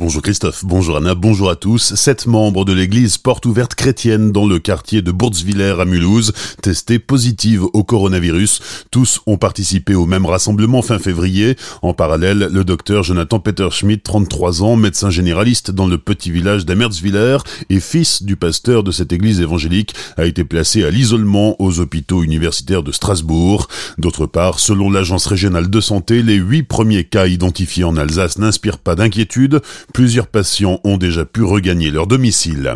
Bonjour Christophe, bonjour Anna, bonjour à tous. Sept membres de l'église porte ouverte chrétienne dans le quartier de Bourzwiller à Mulhouse, testés positives au coronavirus. Tous ont participé au même rassemblement fin février. En parallèle, le docteur Jonathan Peter Schmidt, 33 ans, médecin généraliste dans le petit village d'Amerzwiller et fils du pasteur de cette église évangélique, a été placé à l'isolement aux hôpitaux universitaires de Strasbourg. D'autre part, selon l'agence régionale de santé, les huit premiers cas identifiés en Alsace n'inspirent pas d'inquiétude. Plusieurs patients ont déjà pu regagner leur domicile.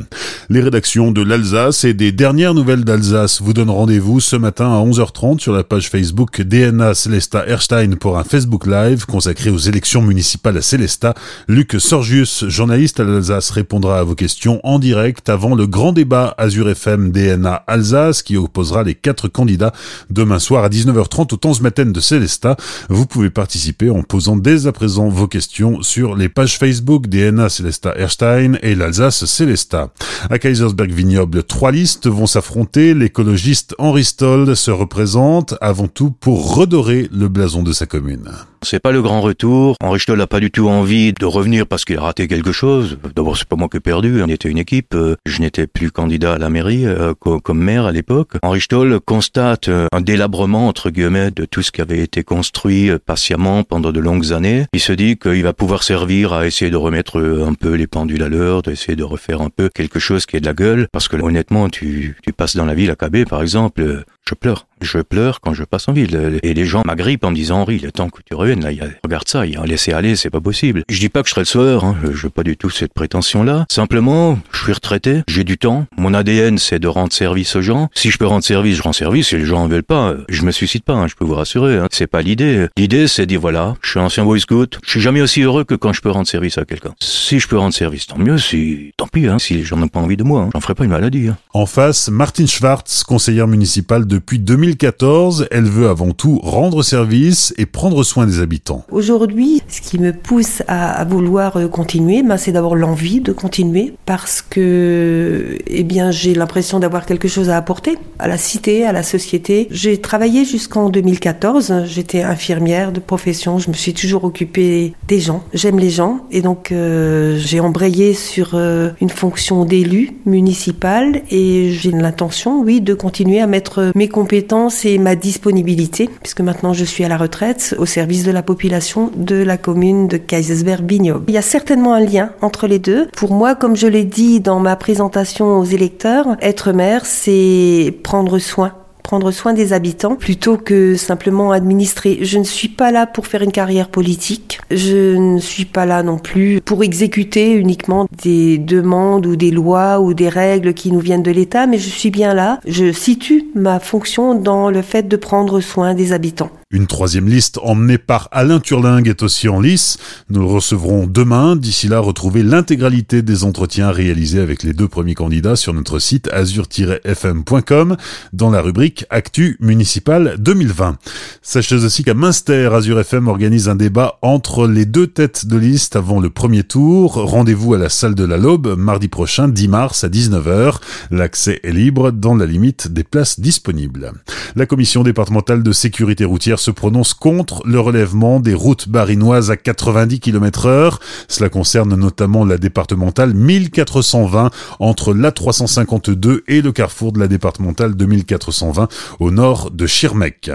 Les rédactions de l'Alsace et des dernières nouvelles d'Alsace vous donnent rendez-vous ce matin à 11h30 sur la page Facebook DNA Celesta Erstein pour un Facebook Live consacré aux élections municipales à Celesta. Luc Sorgius, journaliste à l'Alsace, répondra à vos questions en direct avant le grand débat Azure FM DNA Alsace qui opposera les quatre candidats demain soir à 19h30 au temps matin de Celesta. Vous pouvez participer en posant dès à présent vos questions sur les pages Facebook DNA Celesta Erstein et l'Alsace Celesta. À Kaisersberg Vignoble, trois listes vont s'affronter. L'écologiste Henri Stoll se représente avant tout pour redorer le blason de sa commune. C'est pas le grand retour. Henri Stoll n'a pas du tout envie de revenir parce qu'il a raté quelque chose. D'abord, c'est pas moi qui ai perdu. On était une équipe. Je n'étais plus candidat à la mairie euh, comme maire à l'époque. Henri Stoll constate euh, un délabrement entre guillemets de tout ce qui avait été construit euh, patiemment pendant de longues années. Il se dit qu'il va pouvoir servir à essayer de remettre un peu les pendules à l'heure, d'essayer de refaire un peu quelque chose qui est de la gueule. Parce que honnêtement, tu, tu passes dans la ville à KB, par exemple, je pleure. Je pleure quand je passe en ville. Et les gens m'agrippent en me disant, Henri, le temps que tu reviennes, là, y a, regarde ça, il y a un laisser-aller, c'est pas possible. Je dis pas que je serai le sauveur, hein, je veux pas du tout cette prétention-là. Simplement, je suis retraité, j'ai du temps. Mon ADN, c'est de rendre service aux gens. Si je peux rendre service, je rends service. Si les gens en veulent pas, je me suicide pas, hein, je peux vous rassurer. Hein. C'est pas l'idée. L'idée, c'est de dire, voilà, je suis ancien boy scout, je suis jamais aussi heureux que quand je peux rendre service à quelqu'un. Si je peux rendre service, tant mieux, si, tant pis, hein, si les gens n'ont pas envie de moi, hein. j'en ferai pas une maladie. En face, Martine Schwartz, conseillère municipale depuis 2014, elle veut avant tout rendre service et prendre soin des habitants. Aujourd'hui, ce qui me pousse à, vouloir euh, continuer, ben, c'est d'avoir l'envie de continuer parce que, eh bien, j'ai l'impression d'avoir quelque chose à apporter à la cité, à la société. J'ai travaillé jusqu'en 2014. J'étais infirmière de profession. Je me suis toujours occupée des gens. J'aime les gens et donc euh, j'ai embrayé sur euh, une fonction d'élu municipal et j'ai l'intention, oui, de continuer à mettre mes compétences et ma disponibilité, puisque maintenant je suis à la retraite, au service de la population de la commune de Kaisersberg-Bignob. Il y a certainement un lien entre les deux. Pour moi, comme je l'ai dit dans ma présentation aux électeurs, être maire, c'est prendre soin prendre soin des habitants plutôt que simplement administrer. Je ne suis pas là pour faire une carrière politique. Je ne suis pas là non plus pour exécuter uniquement des demandes ou des lois ou des règles qui nous viennent de l'État, mais je suis bien là. Je situe ma fonction dans le fait de prendre soin des habitants. Une troisième liste emmenée par Alain Turling est aussi en lice. Nous recevrons demain. D'ici là, retrouvez l'intégralité des entretiens réalisés avec les deux premiers candidats sur notre site azur-fm.com dans la rubrique Actu municipal 2020. Sachez aussi qu'à Münster, Azur FM organise un débat entre les deux têtes de liste avant le premier tour. Rendez-vous à la salle de la Laube mardi prochain, 10 mars à 19h. L'accès est libre dans la limite des places disponibles. La commission départementale de sécurité routière se prononce contre le relèvement des routes barinoises à 90 km heure. Cela concerne notamment la départementale 1420 entre la 352 et le carrefour de la départementale 2420 au nord de Schirmeck.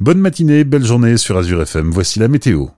Bonne matinée, belle journée sur Azure FM. Voici la météo.